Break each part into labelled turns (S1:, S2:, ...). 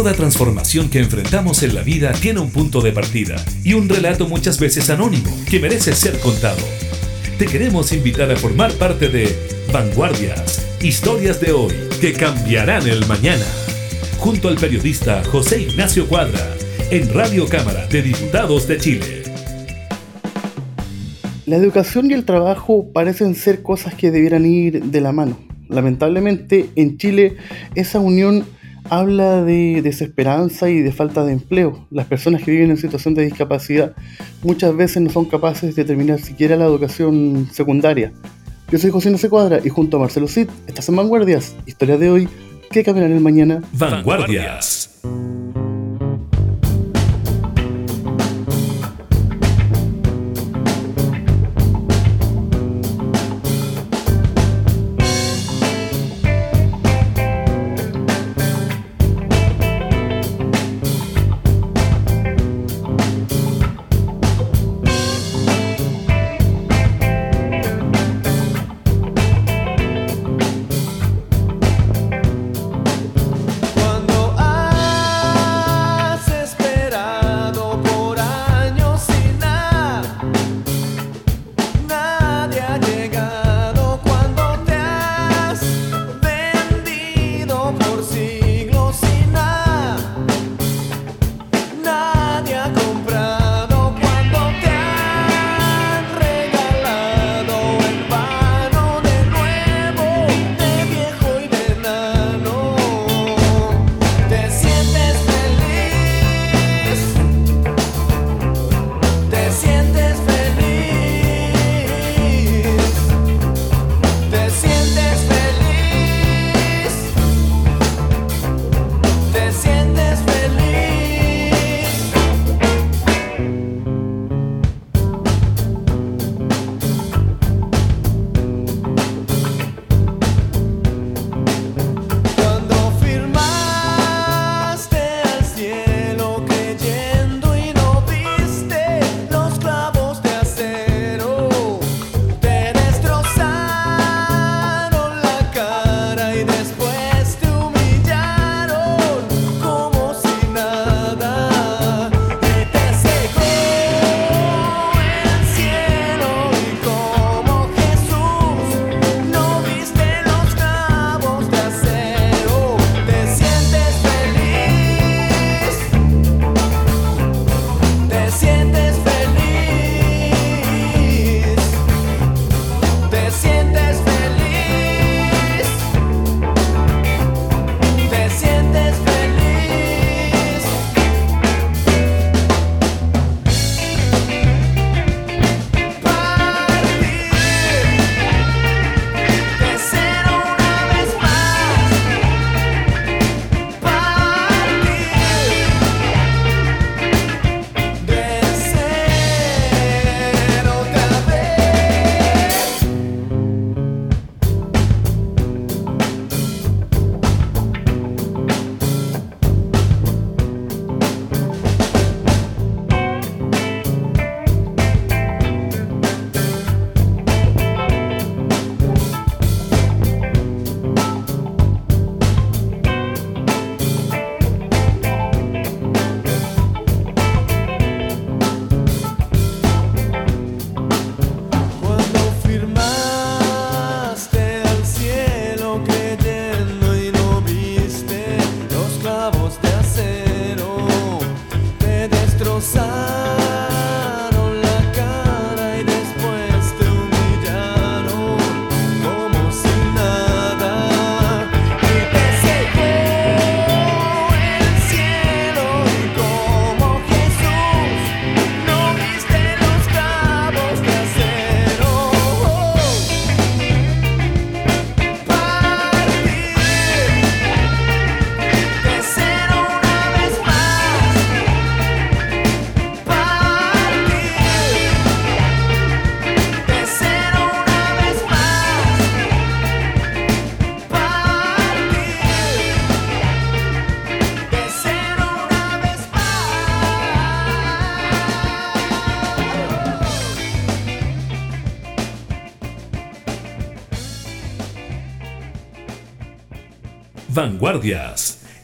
S1: Toda transformación que enfrentamos en la vida tiene un punto de partida y un relato muchas veces anónimo que merece ser contado. Te queremos invitar a formar parte de Vanguardias, historias de hoy que cambiarán el mañana, junto al periodista José Ignacio Cuadra, en Radio Cámara de Diputados de Chile.
S2: La educación y el trabajo parecen ser cosas que debieran ir de la mano. Lamentablemente, en Chile esa unión habla de desesperanza y de falta de empleo. Las personas que viven en situación de discapacidad muchas veces no son capaces de terminar siquiera la educación secundaria. Yo soy José José Cuadra y junto a Marcelo Cid, estas son Vanguardias, historia de hoy, que cambiarán el mañana.
S1: Vanguardias.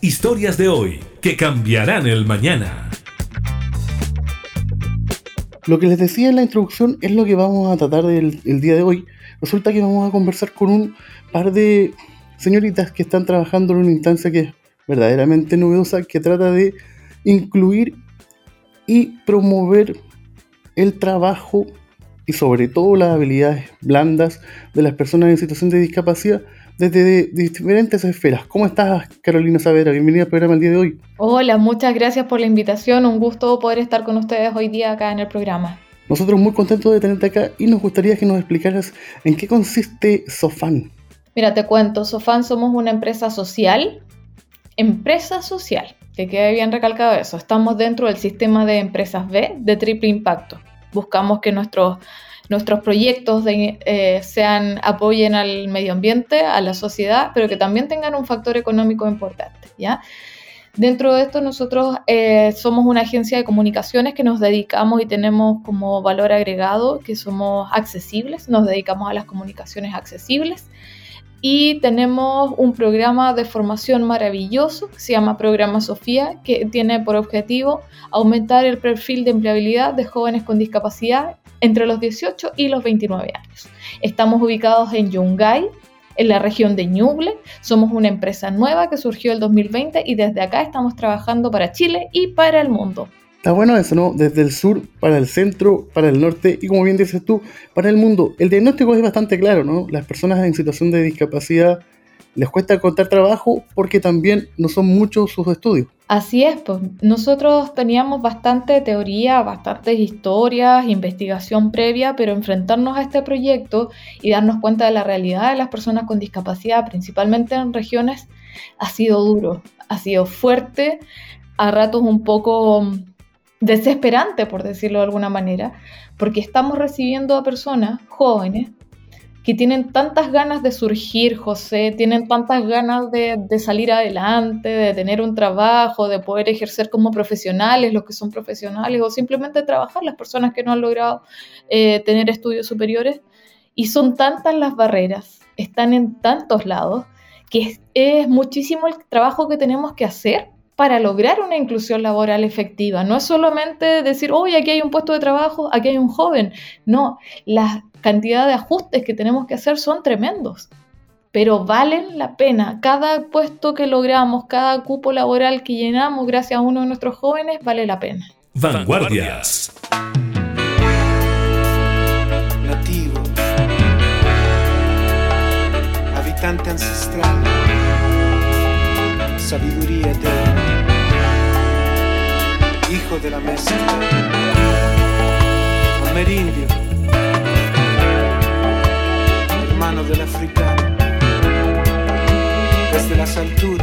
S1: Historias de hoy que cambiarán el mañana.
S2: Lo que les decía en la introducción es lo que vamos a tratar el, el día de hoy. Resulta que vamos a conversar con un par de señoritas que están trabajando en una instancia que es verdaderamente novedosa, que trata de incluir y promover el trabajo y sobre todo las habilidades blandas de las personas en situación de discapacidad desde diferentes esferas. ¿Cómo estás, Carolina Savera? Bienvenida al programa el día de hoy.
S3: Hola, muchas gracias por la invitación. Un gusto poder estar con ustedes hoy día acá en el programa.
S2: Nosotros muy contentos de tenerte acá y nos gustaría que nos explicaras en qué consiste Sofan.
S3: Mira, te cuento, Sofan somos una empresa social, empresa social, que quede bien recalcado eso. Estamos dentro del sistema de empresas B de triple impacto. Buscamos que nuestros nuestros proyectos eh, sean, apoyen al medio ambiente, a la sociedad, pero que también tengan un factor económico importante. Dentro de esto nosotros eh, somos una agencia de comunicaciones que nos dedicamos y tenemos como valor agregado que somos accesibles, nos dedicamos a las comunicaciones accesibles y tenemos un programa de formación maravilloso que se llama Programa Sofía, que tiene por objetivo aumentar el perfil de empleabilidad de jóvenes con discapacidad entre los 18 y los 29 años. Estamos ubicados en Yungay, en la región de Ñuble. Somos una empresa nueva que surgió el 2020 y desde acá estamos trabajando para Chile y para el mundo.
S2: Está bueno eso, ¿no? Desde el sur para el centro, para el norte y como bien dices tú, para el mundo. El diagnóstico es bastante claro, ¿no? Las personas en situación de discapacidad les cuesta encontrar trabajo porque también no son muchos sus estudios.
S3: Así es, pues nosotros teníamos bastante teoría, bastantes historias, investigación previa, pero enfrentarnos a este proyecto y darnos cuenta de la realidad de las personas con discapacidad, principalmente en regiones, ha sido duro, ha sido fuerte, a ratos un poco desesperante, por decirlo de alguna manera, porque estamos recibiendo a personas jóvenes que tienen tantas ganas de surgir, José, tienen tantas ganas de, salir adelante, de tener un trabajo, de poder ejercer como profesionales, los que son profesionales, o simplemente trabajar, las personas que no han logrado eh, tener estudios superiores. Y son tantas las barreras, están en tantos lados, que es, es muchísimo el trabajo que tenemos que hacer para lograr una inclusión laboral efectiva. No es solamente decir, oye, aquí hay un puesto de trabajo, aquí hay un joven. No, la cantidad de ajustes que tenemos que hacer son tremendos, pero valen la pena. Cada puesto que logramos, cada cupo laboral que llenamos gracias a uno de nuestros jóvenes, vale la pena.
S1: Vanguardias.
S4: Nativo. Habitante ancestral. Sabiduría eterna hijo de la mesa, amerindio, hermano del africano, desde las alturas.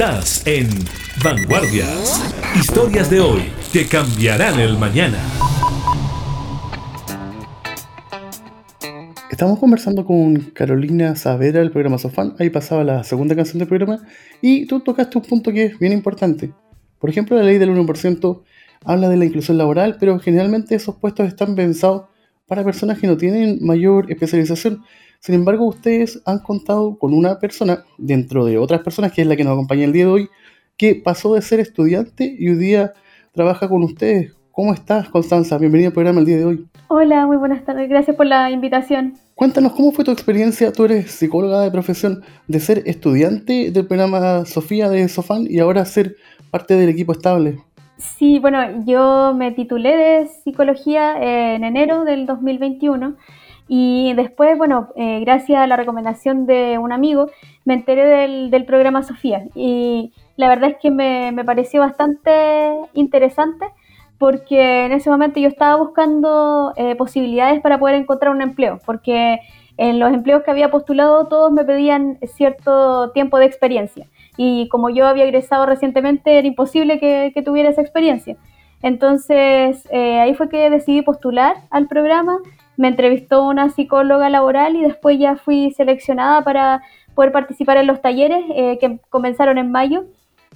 S1: Estás en Vanguardias. Historias de hoy que cambiarán el mañana.
S2: Estamos conversando con Carolina Saavedra del programa Sofán. Ahí pasaba la segunda canción del programa. Y tú tocaste un punto que es bien importante. Por ejemplo, la ley del 1% habla de la inclusión laboral, pero generalmente esos puestos están pensados para personas que no tienen mayor especialización. Sin embargo, ustedes han contado con una persona, dentro de otras personas, que es la que nos acompaña el día de hoy, que pasó de ser estudiante y hoy día trabaja con ustedes. ¿Cómo estás, Constanza? Bienvenida al programa el día de hoy.
S5: Hola, muy buenas tardes. Gracias por la invitación.
S2: Cuéntanos, ¿cómo fue tu experiencia? Tú eres psicóloga de profesión, de ser estudiante del programa Sofía de Sofán y ahora ser parte del equipo estable.
S5: Sí, bueno, yo me titulé de psicología en enero del 2021 y después, bueno, eh, gracias a la recomendación de un amigo, me enteré del, del programa Sofía y la verdad es que me, me pareció bastante interesante porque en ese momento yo estaba buscando eh, posibilidades para poder encontrar un empleo, porque en los empleos que había postulado todos me pedían cierto tiempo de experiencia y como yo había egresado recientemente era imposible que, que tuviera esa experiencia. Entonces eh, ahí fue que decidí postular al programa, me entrevistó una psicóloga laboral y después ya fui seleccionada para poder participar en los talleres eh, que comenzaron en mayo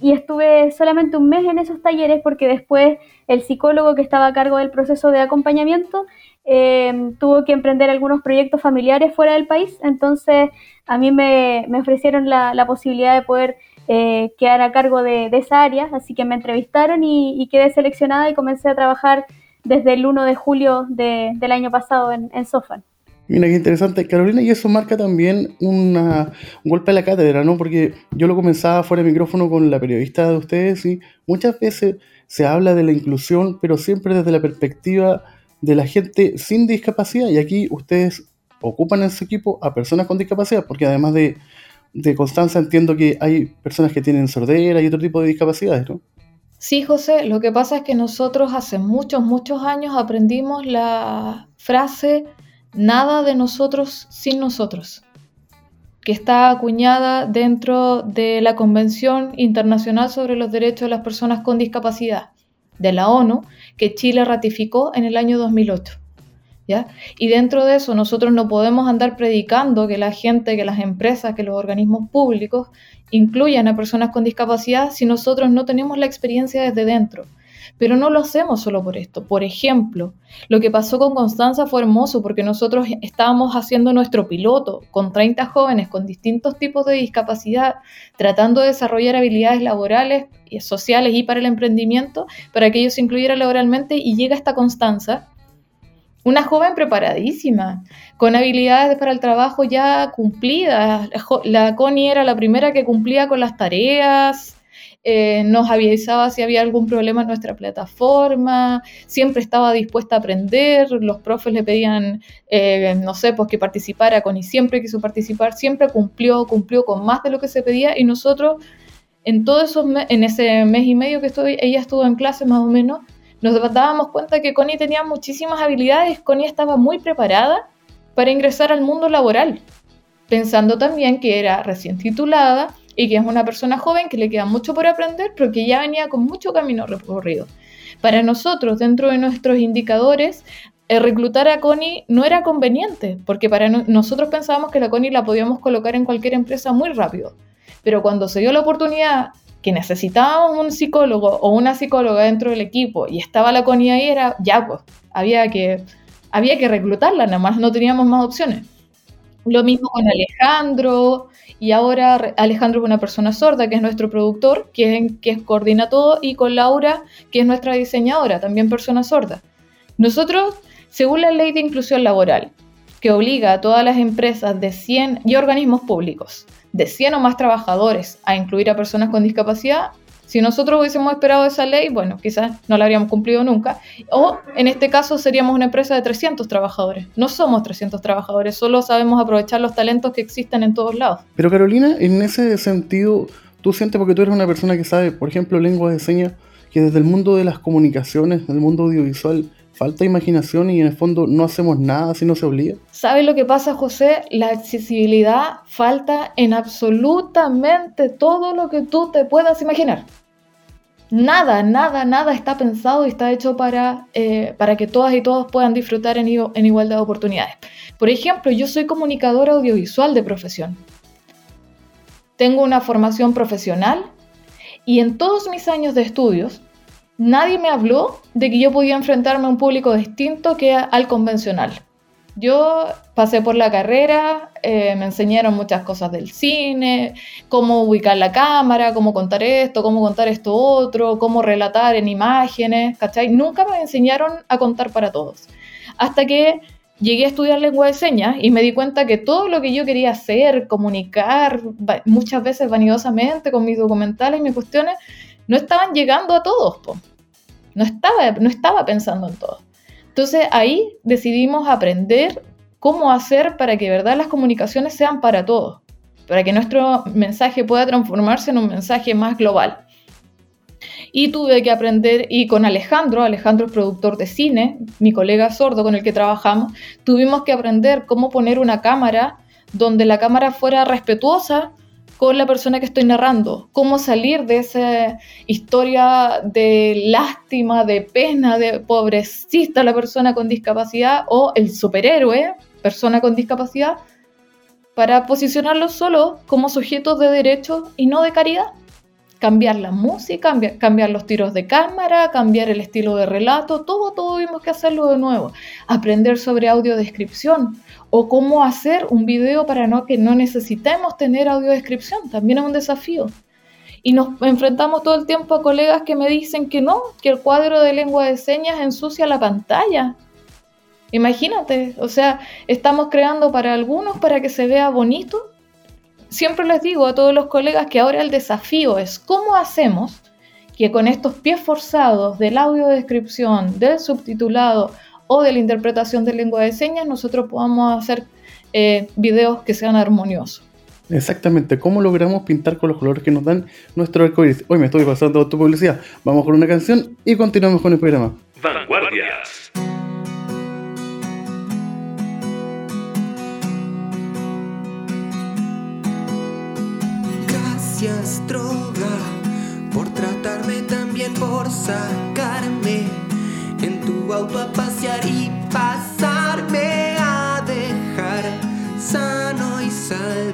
S5: y estuve solamente un mes en esos talleres porque después el psicólogo que estaba a cargo del proceso de acompañamiento eh, tuvo que emprender algunos proyectos familiares fuera del país, entonces a mí me, me ofrecieron la, la, posibilidad de poder eh, quedar a cargo de, esa área, así que me entrevistaron y, y, quedé seleccionada y comencé a trabajar desde el 1 de julio de, del año pasado en, en Sofan.
S2: Mira qué interesante, Carolina, y eso marca también una, un golpe a la cátedra, ¿no? Porque yo lo comenzaba fuera de micrófono con la periodista de ustedes y muchas veces se habla de la inclusión, pero siempre desde la perspectiva de la gente sin discapacidad, y aquí ustedes ocupan en su equipo a personas con discapacidad, porque además de, de Constanza entiendo que hay personas que tienen sordera y otro tipo de discapacidades, ¿no?
S3: Sí, José, lo que pasa es que nosotros hace muchos, muchos años aprendimos la frase nada de nosotros sin nosotros, que está acuñada dentro de la Convención Internacional sobre los Derechos de las Personas con Discapacidad de la ONU, que Chile ratificó en el año 2008. Y dentro de eso nosotros no podemos andar predicando que la gente, que las empresas, que los organismos públicos incluyan a personas con discapacidad si nosotros no tenemos la experiencia desde dentro. Pero no lo hacemos solo por esto. Por ejemplo, lo que pasó con Constanza fue hermoso porque nosotros estábamos haciendo nuestro piloto con 30 jóvenes con distintos tipos de discapacidad, tratando de desarrollar habilidades laborales, y sociales y para el emprendimiento, para que ellos se incluyeran laboralmente y llega esta Constanza, una joven preparadísima, con habilidades para el trabajo ya cumplidas. La Connie era la primera que cumplía con las tareas, eh, nos avisaba si había algún problema en nuestra plataforma, siempre estaba dispuesta a aprender, los profes le pedían, eh, no sé, pues que participara con y siempre quiso participar, siempre cumplió, cumplió con más de lo que se pedía y nosotros en todo esos en ese mes y medio que estoy, ella estuvo en clase más o menos, nos dábamos cuenta que Connie tenía muchísimas habilidades, Connie estaba muy preparada para ingresar al mundo laboral, pensando también que era recién titulada y que es una persona joven que le queda mucho por aprender, pero que ya venía con mucho camino recorrido. Para nosotros, dentro de nuestros indicadores, el reclutar a Connie no era conveniente, porque para nosotros pensábamos que la Connie la podíamos colocar en cualquier empresa muy rápido. Pero cuando se dio la oportunidad que necesitábamos un psicólogo o una psicóloga dentro del equipo y estaba la Connie ahí, era ya, pues, había que, había que reclutarla, nada más no teníamos más opciones. Lo mismo con Alejandro, y ahora Alejandro es una persona sorda, que es nuestro productor, que, que coordina todo, y con Laura, que es nuestra diseñadora, también persona sorda. Nosotros, según la ley de inclusión laboral, que obliga a todas las empresas de 100 y organismos públicos de 100 o más trabajadores a incluir a personas con discapacidad, si nosotros hubiésemos esperado esa ley, bueno, quizás no la habríamos cumplido nunca. O en este caso seríamos una empresa de 300 trabajadores. No somos 300 trabajadores, solo sabemos aprovechar los talentos que existen en todos lados.
S2: Pero Carolina, en ese sentido, tú sientes porque tú eres una persona que sabe, por ejemplo, lengua de señas, que desde el mundo de las comunicaciones, del mundo audiovisual, falta imaginación y en el fondo no hacemos nada si no se obliga.
S3: ¿Sabes lo que pasa, José? La accesibilidad falta en absolutamente todo lo que tú te puedas imaginar. Nada, nada, nada está pensado y está hecho para, eh, para que todas y todos puedan disfrutar en, en igualdad de oportunidades. Por ejemplo, yo soy comunicadora audiovisual de profesión. Tengo una formación profesional y en todos mis años de estudios nadie me habló de que yo podía enfrentarme a un público distinto que al convencional. Yo pasé por la carrera, eh, me enseñaron muchas cosas del cine, cómo ubicar la cámara, cómo contar esto, cómo contar esto otro, cómo relatar en imágenes, ¿cachai? Nunca me enseñaron a contar para todos. Hasta que llegué a estudiar lengua de señas y me di cuenta que todo lo que yo quería hacer, comunicar, muchas veces vanidosamente con mis documentales y mis cuestiones, no estaban llegando a todos, No estaba, no estaba pensando en todos. Entonces ahí decidimos aprender cómo hacer para que verdad las comunicaciones sean para todos, para que nuestro mensaje pueda transformarse en un mensaje más global. Y tuve que aprender, y con Alejandro, Alejandro es productor de cine, mi colega sordo con el que trabajamos, tuvimos que aprender cómo poner una cámara donde la cámara fuera respetuosa con la persona que estoy narrando, cómo salir de esa historia de lástima, de pena, de pobrecita la persona con discapacidad o el superhéroe, persona con discapacidad, para posicionarlo solo como sujetos de derecho y no de caridad. Cambiar la música, cambiar, los tiros de cámara, cambiar el estilo de relato, todo, todo tuvimos que hacerlo de nuevo. Aprender sobre audiodescripción, o cómo hacer un video para no, que no necesitemos tener audiodescripción, también es un desafío. Y nos enfrentamos todo el tiempo a colegas que me dicen que no, que el cuadro de lengua de señas ensucia la pantalla. Imagínate, o sea, estamos creando para algunos para que se vea bonito. Siempre les digo a todos los colegas que ahora el desafío es cómo hacemos que con estos pies forzados del audiodescripción, del subtitulado o de la interpretación de lengua de señas, nosotros podamos hacer eh, videos que sean armoniosos.
S2: Exactamente, ¿cómo logramos pintar con los colores que nos dan nuestro arcoíris? Hoy me estoy pasando tu publicidad. Vamos con una canción y continuamos con el programa. Vanguardias.
S4: Gracias, droga, por tratarme tan bien, por sacarme en tu auto a pasear y pasarme a dejar sano y salvo,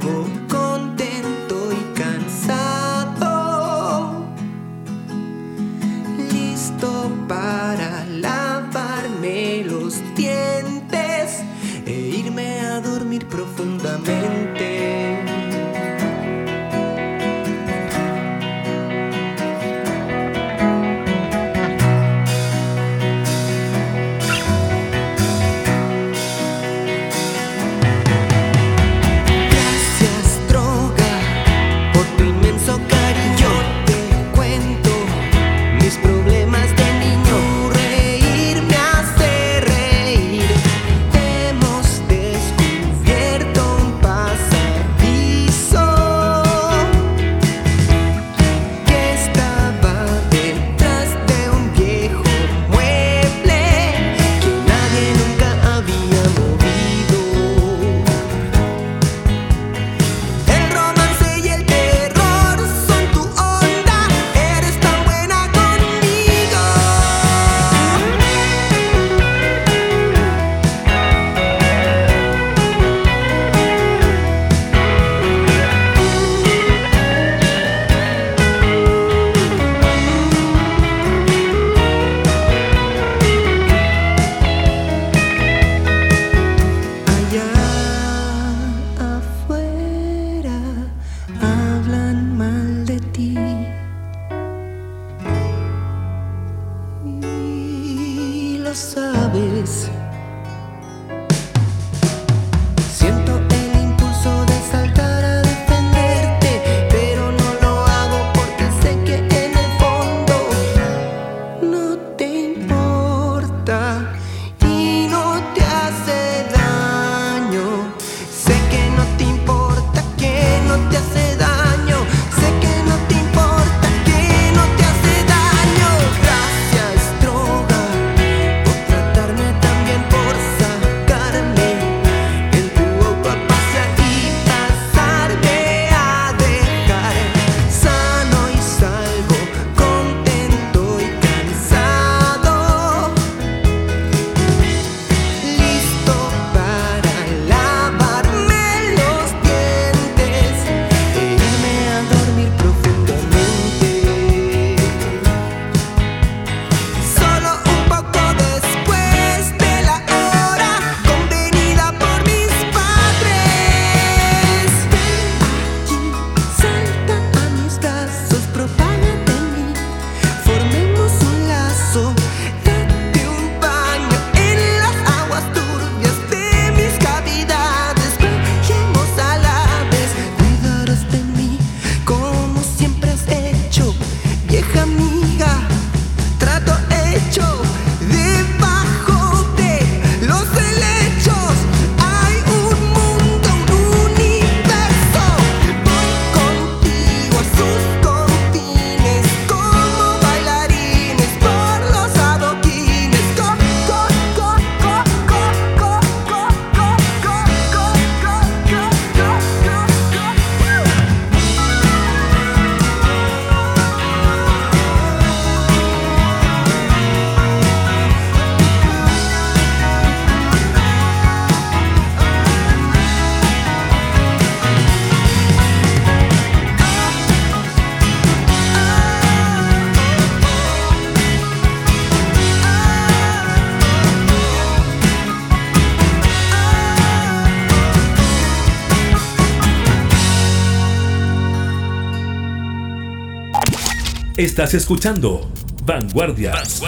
S1: Estás escuchando Vanguardias.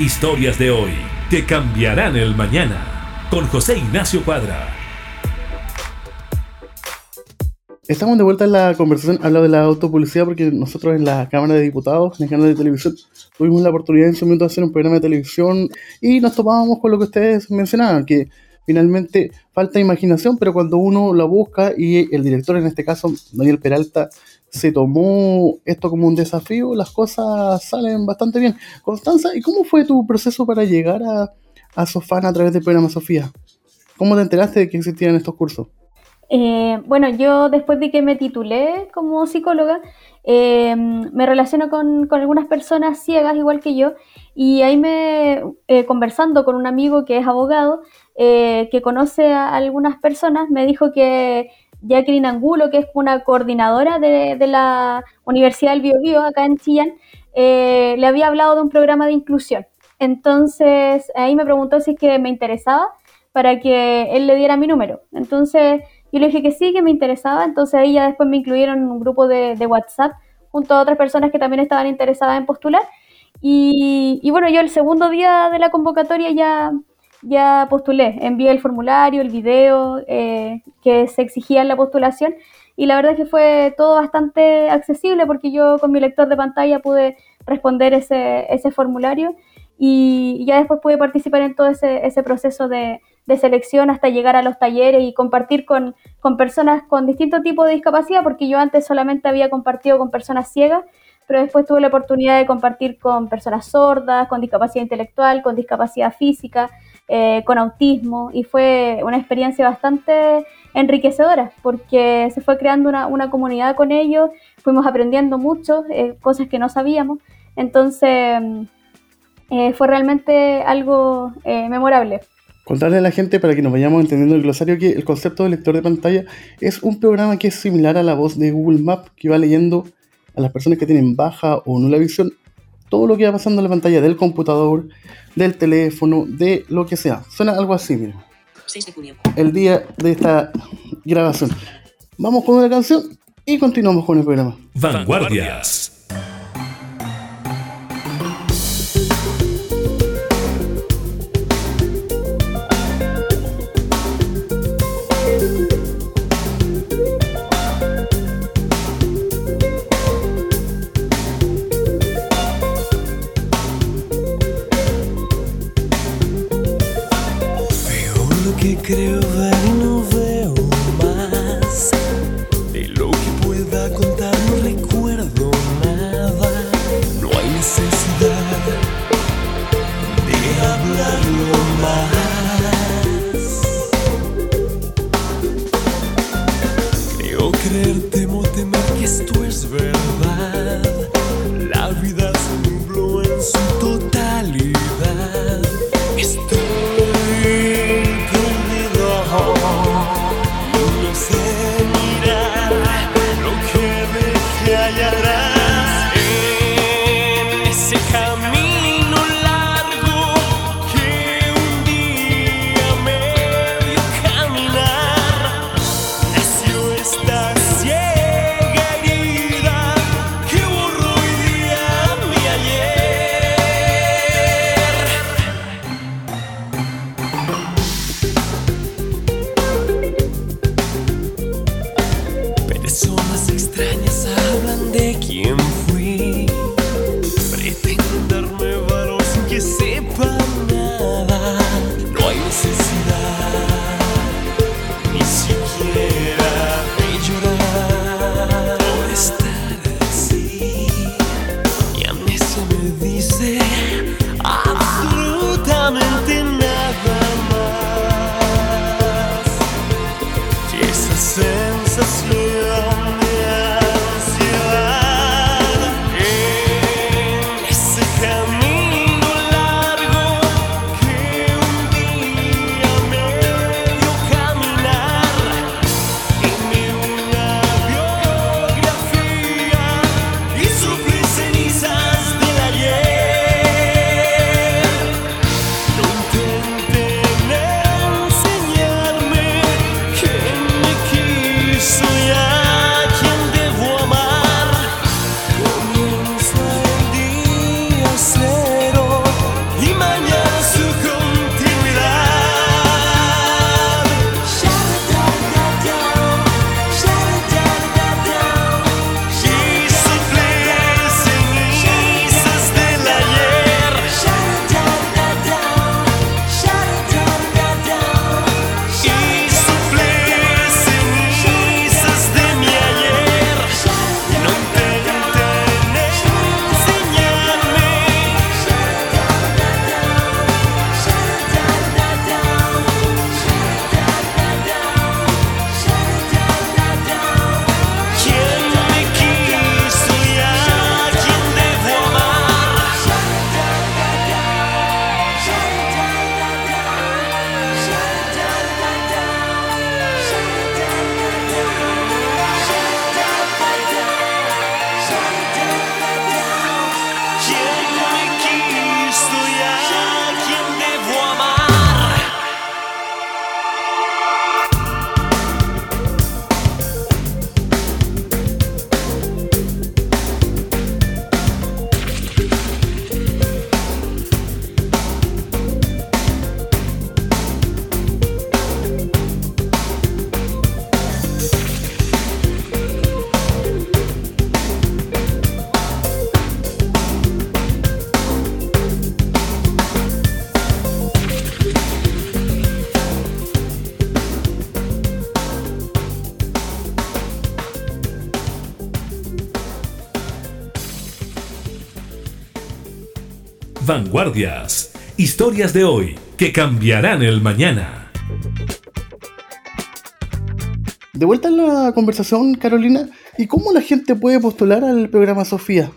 S1: Historias de hoy que cambiarán el mañana. Con José Ignacio Cuadra.
S2: Estamos de vuelta en la conversación, habla de la autopublicidad porque nosotros en la Cámara de Diputados, en el canal de televisión, tuvimos la oportunidad en su momento de hacer un programa de televisión y nos topábamos con lo que ustedes mencionaban, que finalmente falta imaginación, pero cuando uno la busca y el director, en este caso Daniel Peralta, se tomó esto como un desafío, las cosas salen bastante bien. Constanza, ¿y cómo fue tu proceso para llegar a, a Sofana a través del programa Sofía? ¿Cómo te enteraste de que existían estos cursos?
S5: Eh, bueno, yo después de que me titulé como psicóloga, eh, me relaciono con, con, algunas personas ciegas igual que yo y ahí me, eh, conversando con un amigo que es abogado, eh, que conoce a algunas personas, me dijo que Jacqueline Angulo, que es una coordinadora de, de la Universidad del Biobío acá en Chillán, eh, le había hablado de un programa de inclusión. Entonces ahí me preguntó si es que me interesaba para que él le diera mi número. Entonces yo le dije que sí, que me interesaba, entonces ahí ya después me incluyeron en un grupo de, de WhatsApp junto a otras personas que también estaban interesadas en postular. Y, y, bueno, yo el segundo día de la convocatoria ya, ya postulé, envié el formulario, el video eh, que se exigía en la postulación y la verdad es que fue todo bastante accesible porque yo con mi lector de pantalla pude responder ese, ese formulario y ya después pude participar en todo ese, ese proceso de, de selección hasta llegar a los talleres y compartir con, con personas con distintos tipos de discapacidad, porque yo antes solamente había compartido con personas ciegas, pero después tuve la oportunidad de compartir con personas sordas, con discapacidad intelectual, con discapacidad física, eh, con autismo, y fue una experiencia bastante enriquecedora, porque se fue creando una, una comunidad con ellos, fuimos aprendiendo mucho, eh, cosas que no sabíamos, entonces eh, fue realmente algo eh, memorable.
S2: Contarle a la gente para que nos vayamos entendiendo el glosario que el concepto de lector de pantalla es un programa que es similar a la voz de Google Maps que va leyendo a las personas que tienen baja o nula visión todo lo que va pasando en la pantalla del computador, del teléfono, de lo que sea. Suena algo así, mira.
S6: 6 de junio.
S2: El día de esta grabación. Vamos con una canción y continuamos con el programa.
S1: Vanguardias. Vanguardias. Historias de hoy que cambiarán el mañana.
S2: De vuelta en la conversación, Carolina, ¿y cómo la gente puede postular al programa Sofía?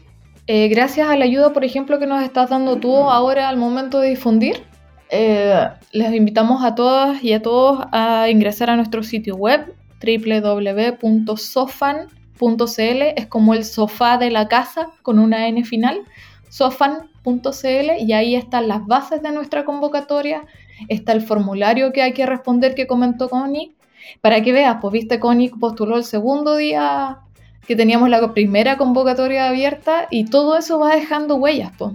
S3: Eh, gracias a la ayuda, por ejemplo, que nos estás dando tú ahora al momento de difundir, eh, les invitamos a todas y a todos a ingresar a nuestro sitio web www.sofan.cl. Es como el sofá de la casa con una N final, sofan.cl y ahí están las bases de nuestra convocatoria, está el formulario que hay que responder que comentó Connie. Para que veas, pues viste, Connie postuló el segundo día que teníamos la primera convocatoria abierta y todo eso va dejando huellas. Pues.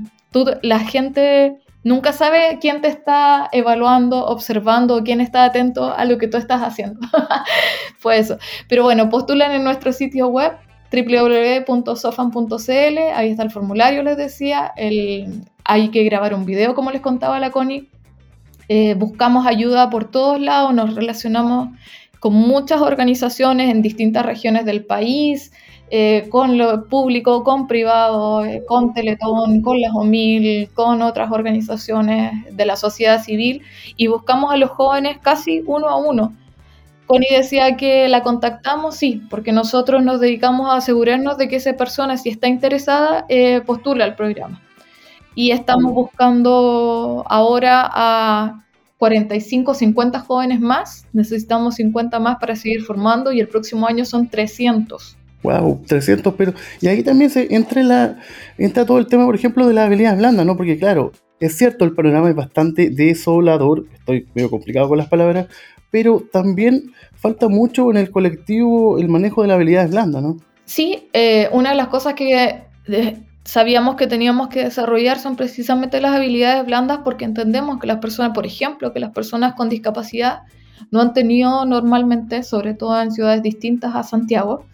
S3: la gente nunca sabe quién te está evaluando, observando, quién está atento a lo que tú estás haciendo. Fue eso. Pero bueno, postulan en nuestro sitio web www.sofan.cl, ahí está el formulario, les decía, el, hay que grabar un video, como les contaba la Connie. Eh, buscamos ayuda por todos lados, nos relacionamos con muchas organizaciones en distintas regiones del país, eh, con lo público, con privado, eh, con Teletón, con la OMIL, con otras organizaciones de la sociedad civil y buscamos a los jóvenes casi uno a uno. Connie decía que la contactamos, sí, porque nosotros nos dedicamos a asegurarnos de que esa persona, si está interesada, eh, postula al programa. Y estamos buscando ahora a 45, 50 jóvenes más. Necesitamos 50 más para seguir formando y el próximo año son 300.
S2: Wow, 300, pero... Y ahí también se entra, la, entra todo el tema, por ejemplo, de las habilidades blandas, ¿no? Porque claro, es cierto, el panorama es bastante desolador, estoy medio complicado con las palabras, pero también falta mucho en el colectivo el manejo de las habilidades blandas, ¿no?
S3: Sí, eh, una de las cosas que sabíamos que teníamos que desarrollar son precisamente las habilidades blandas porque entendemos que las personas, por ejemplo, que las personas con discapacidad no han tenido normalmente, sobre todo en ciudades distintas a Santiago,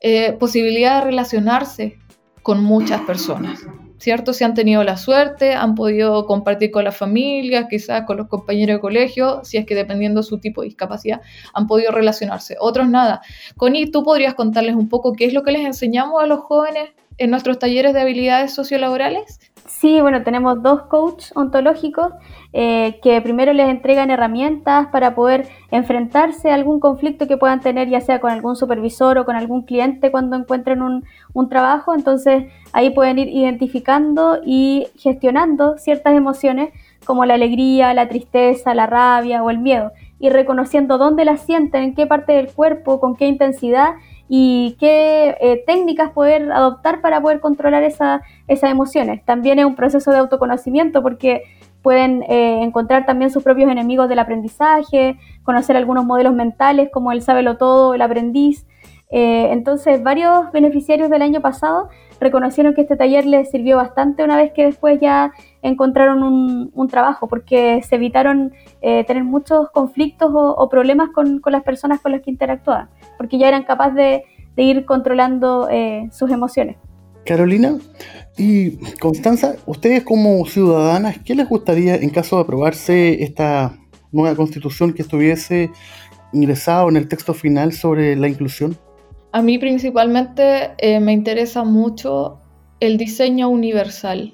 S3: eh, posibilidad de relacionarse con muchas personas, ¿cierto? Si han tenido la suerte, han podido compartir con la familia, quizás con los compañeros de colegio, si es que dependiendo de su tipo de discapacidad, han podido relacionarse. Otros nada. Connie, ¿tú podrías contarles un poco qué es lo que les enseñamos a los jóvenes en nuestros talleres de habilidades sociolaborales?
S5: Sí, bueno, tenemos dos coaches ontológicos eh, que primero les entregan herramientas para poder enfrentarse a algún conflicto que puedan tener, ya sea con algún supervisor o con algún cliente cuando encuentren un, un trabajo. Entonces ahí pueden ir identificando y gestionando ciertas emociones como la alegría, la tristeza, la rabia o el miedo y reconociendo dónde las sienten, en qué parte del cuerpo, con qué intensidad y qué eh, técnicas poder adoptar para poder controlar esa, esas emociones. También es un proceso de autoconocimiento porque pueden eh, encontrar también sus propios enemigos del aprendizaje, conocer algunos modelos mentales como el sábelo todo, el aprendiz. Eh, entonces, varios beneficiarios del año pasado reconocieron que este taller les sirvió bastante una vez que después ya encontraron un, trabajo, porque se evitaron tener muchos conflictos o, problemas con, con, las personas con las que interactuaban porque ya eran capaces de, ir controlando eh, sus emociones.
S2: Carolina y Constanza, ustedes como ciudadanas, ¿qué les gustaría en caso de aprobarse esta nueva constitución que estuviese ingresado en el texto final sobre la inclusión?
S3: A mí principalmente eh, me interesa mucho el diseño universal.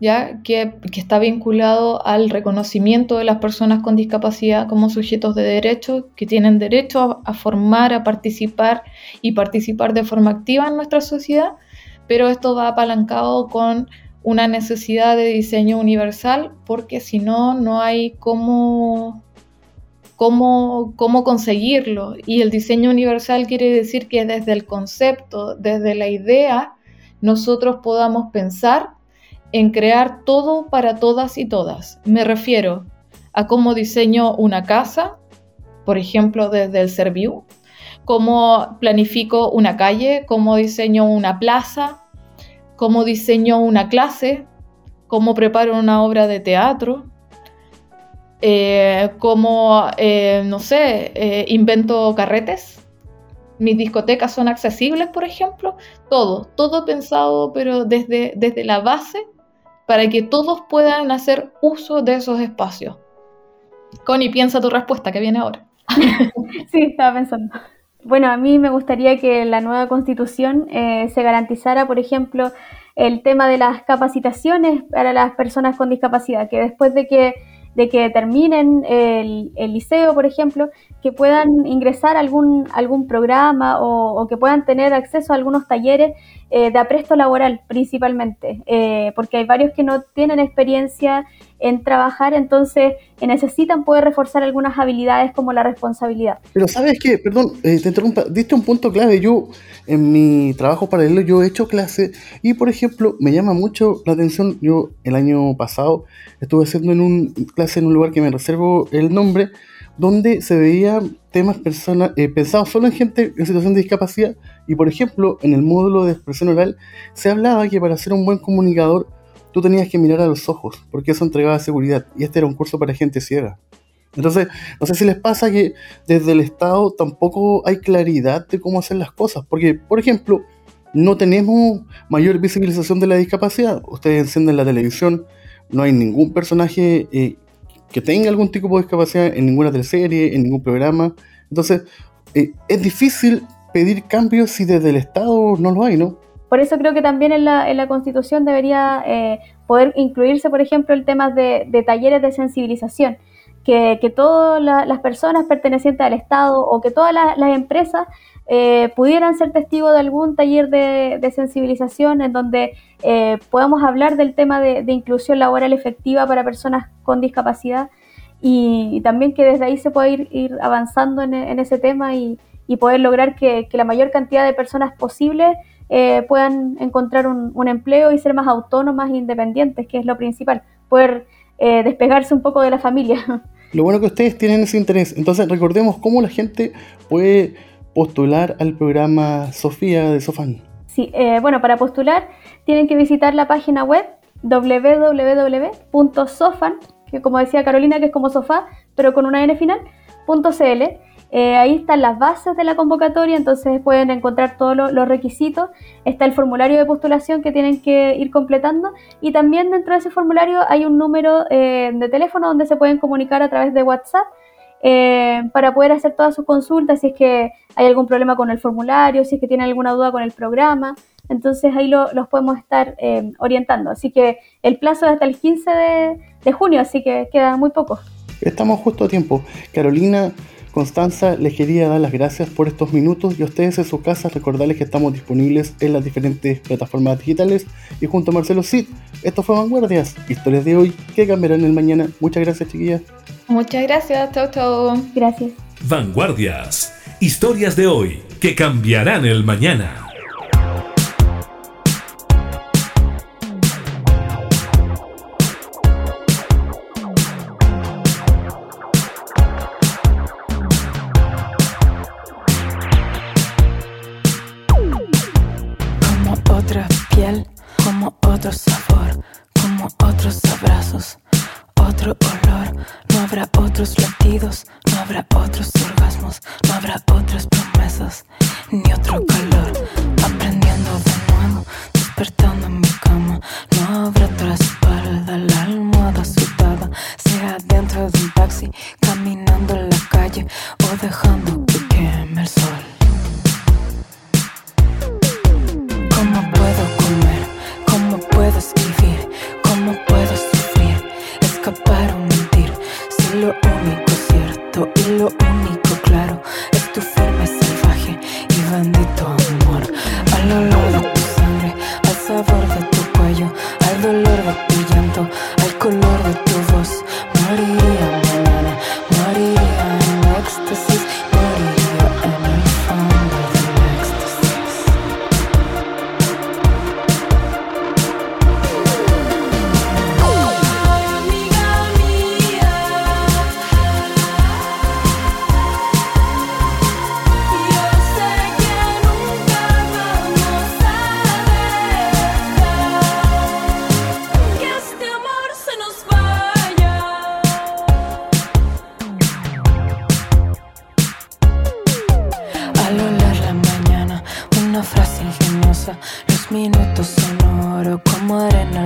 S3: ¿ya? Que, está vinculado al reconocimiento de las personas con discapacidad como sujetos de derecho, que tienen derecho a, formar, a participar y participar de forma activa en nuestra sociedad, pero esto va apalancado con una necesidad de diseño universal, porque si no, no hay cómo, cómo, cómo conseguirlo. Y el diseño universal quiere decir que desde el concepto, desde la idea, nosotros podamos pensar en crear todo para todas y todas. Me refiero a cómo diseño una casa, por ejemplo, desde el Serviu, cómo planifico una calle, cómo diseño una plaza, cómo diseño una clase, cómo preparo una obra de teatro, eh, cómo, eh, no sé, eh, invento carretes. Mis discotecas son accesibles, por ejemplo. Todo, todo pensado, pero desde, desde la base para que todos puedan hacer uso de esos espacios. Connie, piensa tu respuesta que viene ahora.
S5: sí, estaba pensando. Bueno, a mí me gustaría que la nueva constitución se garantizara, por ejemplo, el tema de las capacitaciones para las personas con discapacidad, que después de que de que terminen el, liceo, por ejemplo, que puedan ingresar a algún, algún programa o, que puedan tener acceso a algunos talleres eh, de apresto laboral principalmente, eh, porque hay varios que no tienen experiencia en trabajar, entonces eh, necesitan poder reforzar algunas habilidades como la responsabilidad.
S2: Pero sabes qué, perdón, te interrumpa, diste un punto clave, yo en mi trabajo paralelo yo he hecho clase y por ejemplo me llama mucho la atención, yo el año pasado estuve haciendo en un clase en un lugar que me reservo el nombre, donde se veía temas persona, eh, pensados solo en gente en situación de discapacidad y por ejemplo en el módulo de expresión oral se hablaba que para ser un buen comunicador tú tenías que mirar a los ojos porque eso entregaba seguridad y este era un curso para gente ciega. Entonces, no sé si les pasa que desde el Estado tampoco hay claridad de cómo hacer las cosas, porque por ejemplo no tenemos mayor visibilización de la discapacidad. Ustedes encienden la televisión, no hay ningún personaje eh, que tenga algún tipo de discapacidad en ninguna teleserie, en ningún programa. Entonces, eh, es difícil pedir cambios si desde el Estado no lo hay, ¿no?
S5: Por eso creo que también en la, en la Constitución debería eh, poder incluirse, por ejemplo, el tema de, talleres de sensibilización, que, que todas las personas pertenecientes al Estado o que todas las empresas eh, pudieran ser testigos de algún taller de, sensibilización en donde eh, podamos hablar del tema de, inclusión laboral efectiva para personas con discapacidad y, también que desde ahí se pueda ir, avanzando en, ese tema y, poder lograr que, la mayor cantidad de personas posible eh, puedan encontrar un, empleo y ser más autónomas e independientes, que es lo principal, poder despegarse un poco de la familia.
S2: Lo bueno que ustedes tienen ese interés, entonces recordemos cómo la gente puede postular al programa Sofía de Sofán?
S5: Sí, eh, bueno, para postular tienen que visitar la página web www.sofan, que como decía Carolina, que es como sofá, pero con una N final, .cl. Eh, ahí están las bases de la convocatoria, entonces pueden encontrar todos los requisitos. Está el formulario de postulación que tienen que ir completando y también dentro de ese formulario hay un número eh, de teléfono donde se pueden comunicar a través de WhatsApp eh, para poder hacer todas sus consultas, si es que hay algún problema con el formulario, si es que tienen alguna duda con el programa. Entonces ahí los podemos estar eh, orientando. Así que el plazo es hasta el 15 de, junio, así que queda muy poco.
S2: Estamos justo a tiempo. Carolina, Constanza, les quería dar las gracias por estos minutos y a ustedes en sus casas recordarles que estamos disponibles en las diferentes plataformas digitales y junto a Marcelo Cid. Esto fue Vanguardias, historias de hoy que cambiarán el mañana. Muchas gracias, chiquillas.
S3: Muchas gracias, chao, chao.
S5: Gracias.
S1: Vanguardias. Historias de hoy que cambiarán el mañana.
S6: Como otro sabor, como otros abrazos, otro olor no habrá otros latidos, no habrá otros orgasmos, no habrá otras promesas, ni otro calor. Aprendiendo de nuevo, despertando en mi cama. No habrá otra morena